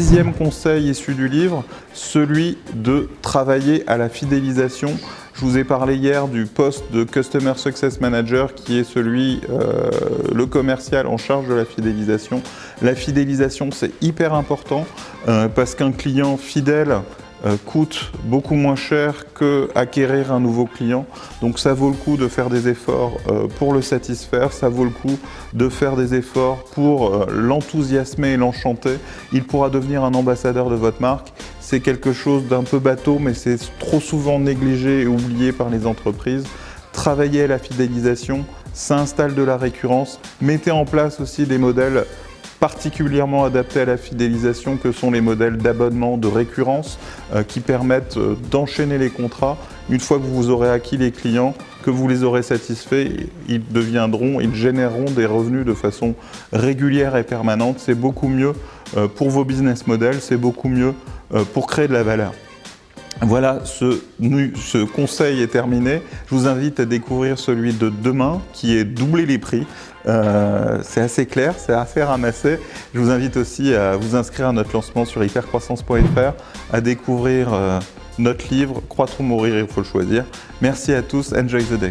dixième conseil issu du livre, celui de travailler à la fidélisation. Je vous ai parlé hier du poste de Customer Success Manager qui est celui, euh, le commercial en charge de la fidélisation. La fidélisation, c'est hyper important euh, parce qu'un client fidèle, euh, coûte beaucoup moins cher que acquérir un nouveau client. Donc ça vaut le coup de faire des efforts euh, pour le satisfaire, ça vaut le coup de faire des efforts pour euh, l'enthousiasmer et l'enchanter. Il pourra devenir un ambassadeur de votre marque. C'est quelque chose d'un peu bateau, mais c'est trop souvent négligé et oublié par les entreprises. Travaillez à la fidélisation, ça installe de la récurrence. Mettez en place aussi des modèles particulièrement adaptés à la fidélisation que sont les modèles d'abonnement de récurrence euh, qui permettent euh, d'enchaîner les contrats. Une fois que vous aurez acquis les clients, que vous les aurez satisfaits, ils deviendront, ils généreront des revenus de façon régulière et permanente. C'est beaucoup mieux euh, pour vos business models, c'est beaucoup mieux pour créer de la valeur. Voilà, ce, conseil est terminé. Je vous invite à découvrir celui de demain qui est doubler les prix. Euh, c'est assez clair, c'est assez ramassé. Je vous invite aussi à vous inscrire à notre lancement sur hypercroissance.fr, à découvrir euh, notre livre Croître ou mourir, il faut le choisir. Merci à tous, enjoy the day.